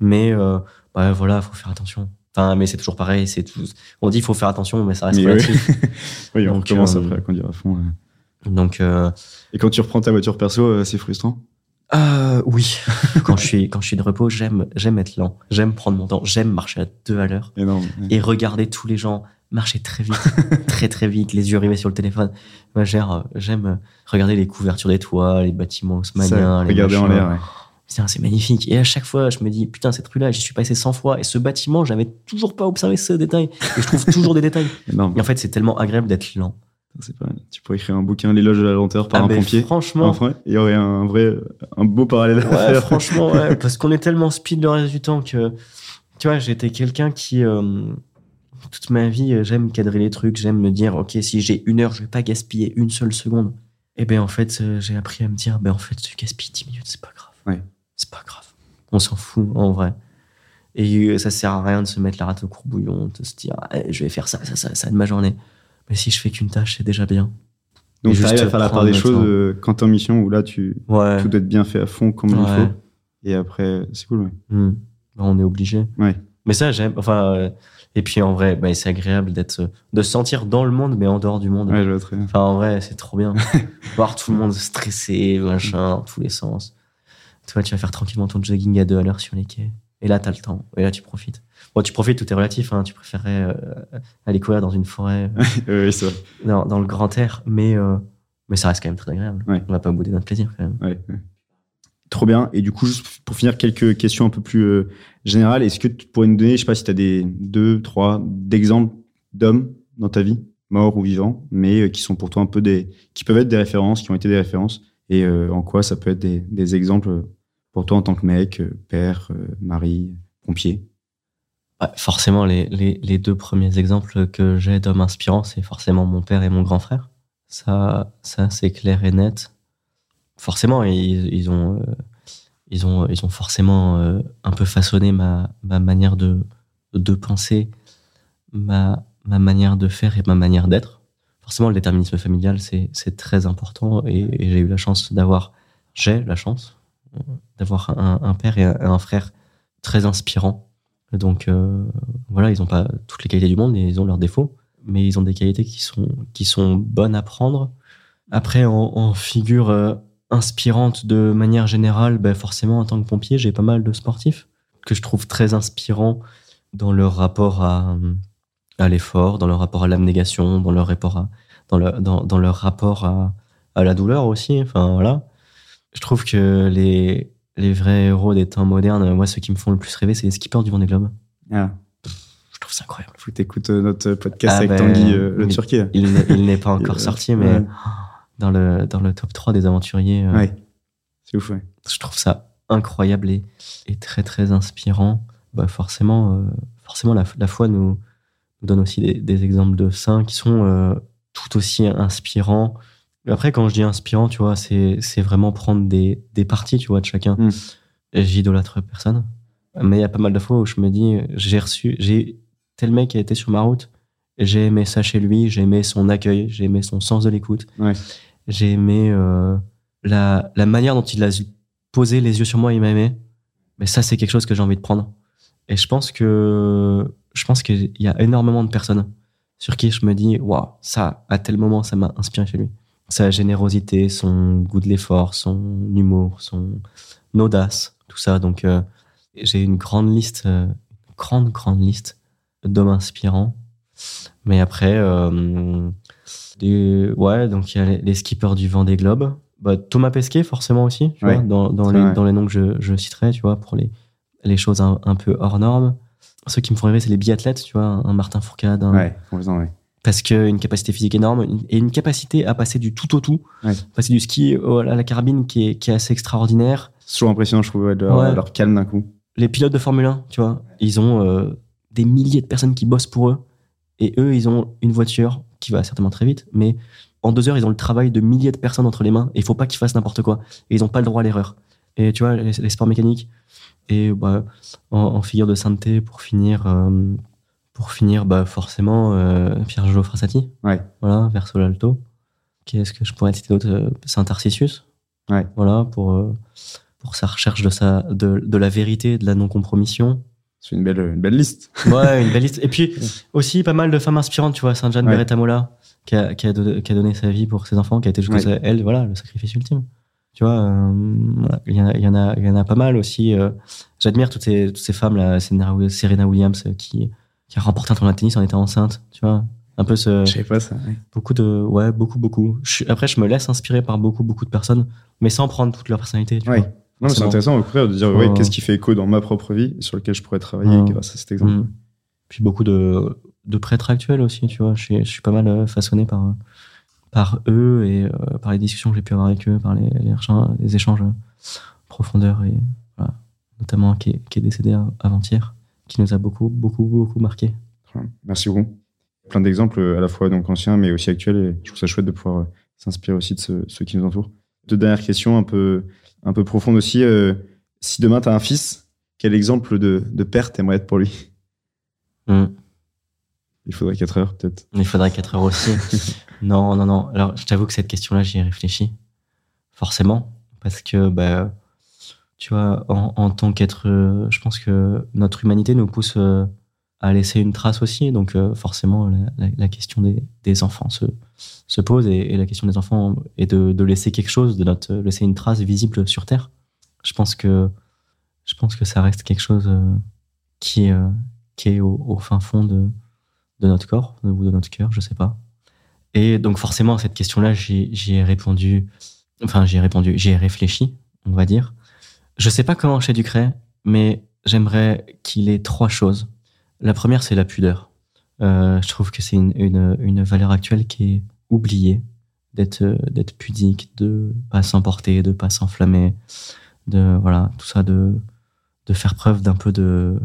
Mais euh, bah, voilà, faut faire attention. Enfin, mais c'est toujours pareil. C'est tout. On dit faut faire attention, mais ça reste Mais relatif. <laughs> Oui, on Donc, recommence euh, après à conduire à fond. Donc, euh, Et quand tu reprends ta voiture perso, c'est frustrant? Euh, oui. <laughs> quand je suis quand je suis de repos, j'aime j'aime être lent. J'aime prendre mon temps. J'aime marcher à deux à l'heure et regarder tous les gens marcher très vite, <laughs> très très vite, les yeux rivés sur le téléphone. Moi, j'aime j'aime euh, regarder les couvertures des toits, les bâtiments haussmanniens, regarder en l'air. ouais. C'est magnifique. Et à chaque fois, je me dis, putain, cette rue-là, j'y suis passé 100 fois. Et ce bâtiment, j'avais toujours pas observé ce détail. Et je trouve toujours des détails. <laughs> Et en fait, c'est tellement agréable d'être lent. C'est pas... Tu pourrais écrire un bouquin, L'éloge de la lenteur par Ah un ben, pompier. Franchement, Enfin, il y aurait un vrai, un beau parallèle à faire. franchement, ouais. <laughs> Parce qu'on est tellement speed le reste du temps que, tu vois, j'étais quelqu'un qui, euh, toute ma vie, euh, j'aime cadrer les trucs. J'aime me dire, OK, si j'ai une heure, je vais pas gaspiller une seule seconde. Et ben, en fait, euh, j'ai appris à me dire, ben, en fait, tu gaspilles 10 minutes, c'est pas grave. Ouais. C'est pas grave. On s'en fout, en vrai. Et euh, ça sert à rien de se mettre la rate au courbouillon, de se dire, Eh, je vais faire ça, ça, ça, ça de ma journée. Mais si je fais qu'une tâche, c'est déjà bien. Donc, tu arrives à faire la part des choses euh, quand t'es en mission où là, tu, Ouais. tout doit être bien fait à fond comme il faut. Et après, c'est cool, ouais. Ben, On est obligé. Ouais. Mais ça, j'aime. Enfin, euh, et puis en vrai, ben, c'est agréable d'être, de se sentir dans le monde, mais en dehors du monde. Ouais, je vois très bien. Enfin, en vrai, c'est trop bien. <laughs> Voir tout le monde stressé, machin, dans tous les sens. Toi, tu vas faire tranquillement ton jogging à deux à l'heure sur les quais. Et là, t'as le temps. Et là, tu profites. Bon, tu profites, tout est relatif. Hein. Tu préférerais euh, aller courir dans une forêt, euh, <laughs> oui, vrai. dans, dans le grand air, mais, euh, mais ça reste quand même très agréable. Ouais. On va pas bouder notre plaisir, quand même. Ouais, ouais. Trop bien. Et du coup, juste pour finir, quelques questions un peu plus euh, générales. Est-ce que tu pourrais nous donner, je sais pas si tu as des deux, trois d'exemples d'hommes dans ta vie, morts ou vivants, mais euh, qui sont pour toi un peu des, qui peuvent être des références, qui ont été des références, et euh, en quoi ça peut être des, des exemples pour toi en tant que mec, euh, père, euh, mari, pompier? Ouais, forcément, les, les, les deux premiers exemples que j'ai d'hommes inspirants, c'est forcément mon père et mon grand frère. Ça, ça c'est clair et net. Forcément, ils, ils, ont, euh, ils, ont, ils ont forcément euh, un peu façonné ma, ma manière de, de penser, ma, ma manière de faire et ma manière d'être. Forcément, le déterminisme familial, c'est très important et, et j'ai eu la chance d'avoir, j'ai la chance euh, d'avoir un, un père et un, frère très inspirants. Donc euh, voilà, ils n'ont pas toutes les qualités du monde ils ont leurs défauts, mais ils ont des qualités qui sont, qui sont bonnes à prendre. Après, en, figure euh, inspirante de manière générale, ben forcément, en tant que pompier, j'ai pas mal de sportifs que je trouve très inspirants dans leur rapport à, à l'effort, dans leur rapport à l'abnégation, dans leur rapport à, dans, le, dans, dans leur rapport à, à la douleur aussi. Enfin, voilà. Je trouve que les, les vrais héros des temps modernes, moi, ceux qui me font le plus rêver, c'est les skippers du Vendée Globe. Ah. Je trouve ça incroyable. Faut que t'écoutes euh, notre podcast ah avec ben, Tanguy, euh, le Turquie. Il, n'est pas <laughs> encore sorti, mais dans, le, dans le top 3 des aventuriers. Euh, ouais. C'est ouf, ouais. Je trouve ça incroyable et, et très, très inspirant. Bah, forcément, forcément la, la foi nous, donne aussi des, des, exemples de saints qui sont tout aussi inspirants après, quand je dis inspirant, tu vois, c'est, c'est vraiment prendre des, des parties, tu vois, de chacun. Mm. J'idolâtre personne. Mais il y a pas mal de fois où je me dis, j'ai reçu, j'ai tel mec qui a été sur ma route, j'ai aimé ça chez lui, j'ai aimé son accueil, j'ai aimé son sens de l'écoute. J'ai aimé euh, la, la manière dont il a posé les yeux sur moi, il m'a aimé. Mais ça, c'est quelque chose que j'ai envie de prendre. Et je pense que, je pense qu'il y a énormément de personnes sur qui je me dis, waouh, ça, à tel moment, ça m'a inspiré chez lui sa générosité, son goût de l'effort, son humour, son audace, tout ça. Donc, euh, j'ai une grande liste, euh, grande, grande liste d'hommes inspirants. Mais après, euh, ouais, donc il y a les, skippers du vent des globes. Bah, Thomas Pesquet, forcément aussi, tu vois, dans, dans, les, dans, les, noms que je, je, citerai, tu vois, pour les, les choses un, peu hors normes. Ceux qui me font rêver, c'est les biathlètes, tu vois, un Martin Fourcade. Un, ouais, ouais parce qu'une capacité physique énorme et une capacité à passer du tout au tout, passer du ski à la carabine qui est, qui est assez extraordinaire. C'est toujours impressionnant, je trouve, leur, calme d'un coup. Les pilotes de Formule 1, tu vois, ils ont euh, des milliers de personnes qui bossent pour eux et eux, ils ont une voiture qui va certainement très vite, mais en deux heures, ils ont le travail de milliers de personnes entre les mains et il faut pas qu'ils fassent n'importe quoi. Et ils n'ont pas le droit à l'erreur. Et tu vois, les, sports mécaniques et bah, en, figure de sainteté, pour finir, euh, pour finir, bah forcément, euh, Pierre-Gelo Frassati. Ouais. Voilà, Verso l'Alto. Qu'est-ce que je pourrais citer d'autre? Euh, Saint-Tarcisius. Ouais. Voilà, pour, euh, pour sa recherche de, sa, de, de la vérité, de la non-compromission. C'est une belle, une belle liste. Ouais, une belle liste. Et puis aussi pas mal de femmes inspirantes, tu vois, Sainte-Jeanne ouais. Beretta qui a, qui, a qui a, donné sa vie pour ses enfants, qui a été jusqu'à elle, voilà, le sacrifice ultime. Tu vois, il y, en a, y, en a, y en a pas mal aussi. J'admire toutes ces, toutes ces femmes, là, Serena Williams, qui, qui a remporté un tournoi de tennis en étant enceinte, tu vois. Un peu ce. Je sais pas ça. Beaucoup de. Ouais, beaucoup, beaucoup. après, je me laisse inspirer par beaucoup, beaucoup de personnes, mais sans prendre toute leur personnalité. Tu ouais. Non, c'est intéressant au contraire de dire, ouais, qu'est-ce qui fait écho dans ma propre vie sur lequel je pourrais travailler grâce à cet exemple. Mm. Puis beaucoup de, de prêtres actuels aussi, tu vois. Je suis, je suis pas mal euh, façonné par, par eux et euh, par les discussions que j'ai pu avoir avec eux, par les, les, les échanges profondeurs et voilà. notamment qui est, qui est décédé avant-hier qui nous a beaucoup, beaucoup, beaucoup marqué. Merci beaucoup. Plein d'exemples à la fois donc anciens mais aussi actuels et je trouve ça chouette de pouvoir euh, s'inspirer aussi de ceux, qui nous entourent. Deux dernières questions un peu, un peu profondes aussi. Euh, si demain tu as un fils, quel exemple de, de père t'aimerais être pour lui? Hmm. Il faudrait 4 heures peut-être. Il faudrait 4 heures aussi. <laughs> non, non, non. Alors je t'avoue que cette question-là, j'y ai réfléchi. Forcément. Parce que bah, tu vois, en, tant qu'être, euh, je pense que notre humanité nous pousse euh, à laisser une trace aussi. Donc, euh, forcément, la, question des, enfants se, se pose et, la question des enfants est de, laisser quelque chose, de notre, laisser une trace visible sur Terre. Je pense que, je pense que ça reste quelque chose qui, qui est au, fin fond de, notre corps ou de notre cœur, je sais pas. Et donc, forcément, à cette question-là, j'y ai répondu, enfin, j'y ai répondu, j'y ai réfléchi, on va dire. Je sais pas comment chez Ducret, mais j'aimerais qu'il ait trois choses. La première, c'est la pudeur. Euh, je trouve que c'est une, une, une, valeur actuelle qui est oubliée, d'être d'être pudique, de pas s'emporter, de pas s'enflammer, de voilà tout ça, de de faire preuve d'un peu de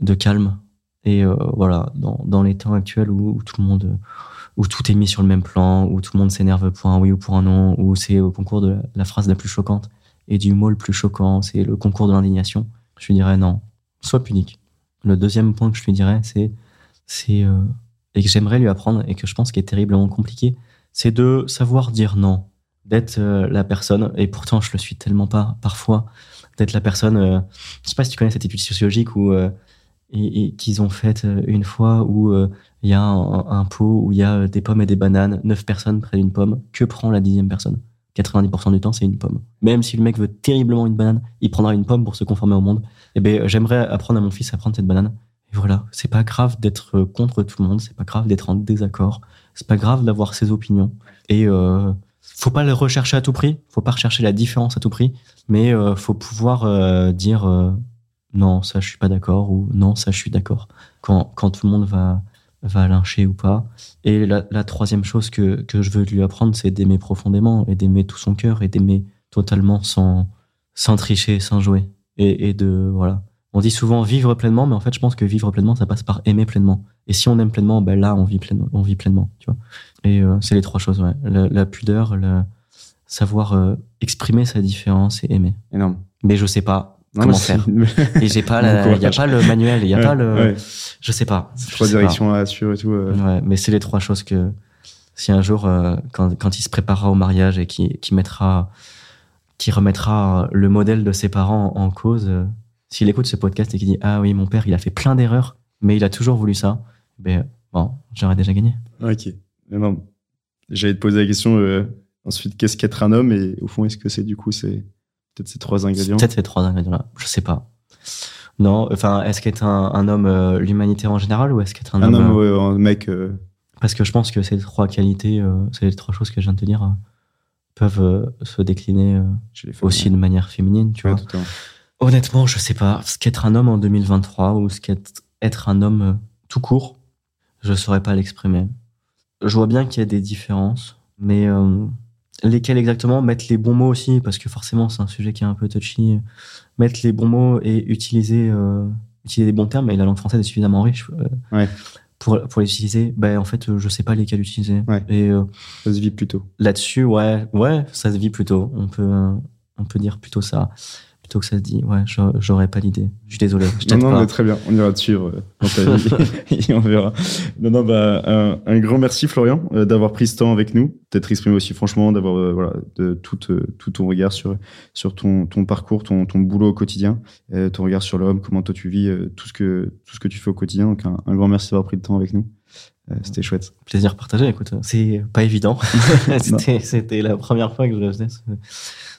de calme. Et euh, voilà, dans, dans les temps actuels où, tout le monde où tout est mis sur le même plan, où tout le monde s'énerve pour un oui ou pour un non, où c'est au concours de la phrase la plus choquante et du mot le plus choquant, c'est le concours de l'indignation, je dirais non, sois punique. Le deuxième point que je lui dirais, c'est, c'est euh, et que j'aimerais lui apprendre et que je pense qu'il est terriblement compliqué, c'est de savoir dire non, d'être euh, la personne, et pourtant je le suis tellement pas parfois, d'être la personne. Euh, je sais pas si tu connais cette étude sociologique où et, qu'ils ont faite une fois où il y a un, pot où il y a des pommes et des bananes, neuf personnes près d'une pomme. Que prend la dixième personne? 90% du temps, c'est une pomme. Même si le mec veut terriblement une banane, il prendra une pomme pour se conformer au monde. Eh ben, j'aimerais apprendre à mon fils à prendre cette banane. Et voilà, c'est pas grave d'être contre tout le monde, c'est pas grave d'être en désaccord, c'est pas grave d'avoir ses opinions. Et euh, faut pas le rechercher à tout prix, faut pas rechercher la différence à tout prix, mais euh, faut pouvoir euh, dire euh, non, ça je suis pas d'accord ou non, ça je suis d'accord quand, quand tout le monde va va lyncher ou pas. Et la, la troisième chose que, que je veux lui apprendre, c'est d'aimer profondément et d'aimer tout son cœur et d'aimer totalement sans, sans tricher, sans jouer. Et, et de, voilà. On dit souvent vivre pleinement, mais en fait, je pense que vivre pleinement, ça passe par aimer pleinement. Et si on aime pleinement, ben là, on vit pleinement, on vit pleinement, tu vois. Et euh, c'est les trois choses, ouais. La, la pudeur, le savoir euh, exprimer sa différence et aimer. Énorme. Mais je sais pas non, comment faire. <laughs> et j'ai pas, il y a pas le manuel, il y a pas le, ouais. je sais pas. Trois directions à assurer et tout. Euh. Ouais, mais c'est les trois choses que si un jour, euh, quand, quand il se préparera au mariage et qui, qui mettra, qui remettra le modèle de ses parents en cause, euh, s'il écoute ce podcast et qu'il dit ah oui mon père il a fait plein d'erreurs, mais il a toujours voulu ça, ben bon j'aurais déjà gagné. Ok. J'allais te poser la question ensuite qu'est-ce qu'être un homme et au fond est-ce que c'est du coup c'est Peut-être ces trois ingrédients. Peut-être ces trois ingrédients-là. Je sais pas. Non, enfin, est-ce qu'être un, un homme euh, l'humanité en général ou est-ce qu'être un, un, homme, homme ouais, un mec euh... Parce que je pense que ces trois qualités, euh, ces trois choses que je viens de te dire, euh, peuvent euh, se décliner aussi de manière féminine, tu ouais, vois. Honnêtement, je sais pas. Ce qu'être un homme en 2023 ou ce qu'être être un homme tout court, je saurais pas l'exprimer. Je vois bien qu'il y a des différences, mais lesquels exactement, mettre les bons mots aussi, parce que forcément c'est un sujet qui est un peu touchy, mettre les bons mots et utiliser, euh, utiliser des bons termes, et la langue française est suffisamment riche euh, ouais. pour, pour les utiliser, ben, en fait je sais pas lesquels utiliser. Ouais. Et, euh, ça se vit plutôt. Là-dessus, ouais, ouais, ça se vit plutôt, on peut, on peut dire plutôt ça plutôt que ça se dit. Ouais, j'aurais pas l'idée. Je suis désolé. Je non, non, pas. mais très bien. On ira te suivre dans ta vie <laughs> et on verra. Non, non, bah, un, un grand merci, Florian, euh, d'avoir pris ce temps avec nous, d'être exprimé aussi franchement, d'avoir, euh, voilà, de tout, euh, tout ton regard sur, sur ton, ton parcours, ton, ton boulot au quotidien, euh, ton regard sur l'homme, comment toi tu vis, euh, tout ce que, tout ce que tu fais au quotidien. Donc, un, un grand merci d'avoir pris le temps avec nous. Euh, C'était chouette. Plaisir partagé. Écoute, c'est pas évident. <laughs> C'était la première fois que je faisais ce,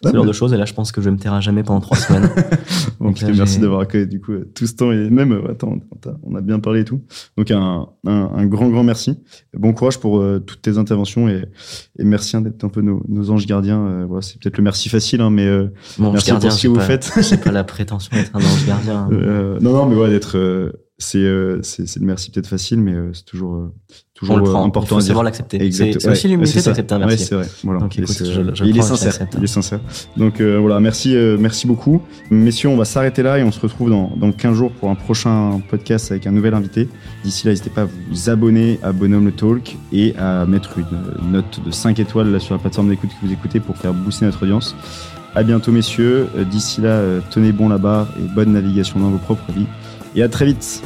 ce genre de choses. Et là, je pense que je vais me taire à jamais pendant trois semaines. <laughs> bon, Donc, là, merci d'avoir accueilli du coup tout ce temps et même euh, attends, on a bien parlé et tout. Donc un, un, un grand grand merci. Bon courage pour euh, toutes tes interventions et, et merci hein, d'être un peu nos, nos, anges gardiens. Euh, voilà, c'est peut-être le merci facile, hein, mais bon, merci gardien, pour ce que vous pas, faites. J'ai pas la prétention d'être un ange gardien. <laughs> non non, mais ouais, d'être c'est euh, c'est le merci peut-être facile, mais euh, c'est toujours euh, toujours le prend. important. Il faut savoir l'accepter. C'est ouais, aussi l'humilité d'accepter un merci. Ouais, c'est vrai. Voilà. Donc, écoute, je, je il est sincère. Il est sincère. Donc voilà, merci merci beaucoup, messieurs. On va s'arrêter là et on se retrouve dans dans 15 jours pour un prochain podcast avec un nouvel invité. D'ici là, n'hésitez pas à vous abonner à Bonhomme le Talk et à mettre une note de 5 étoiles là sur la plateforme d'écoute que vous écoutez pour faire booster notre audience. À bientôt, messieurs. D'ici là, tenez bon la barre et bonne navigation dans vos propres vies et à très vite.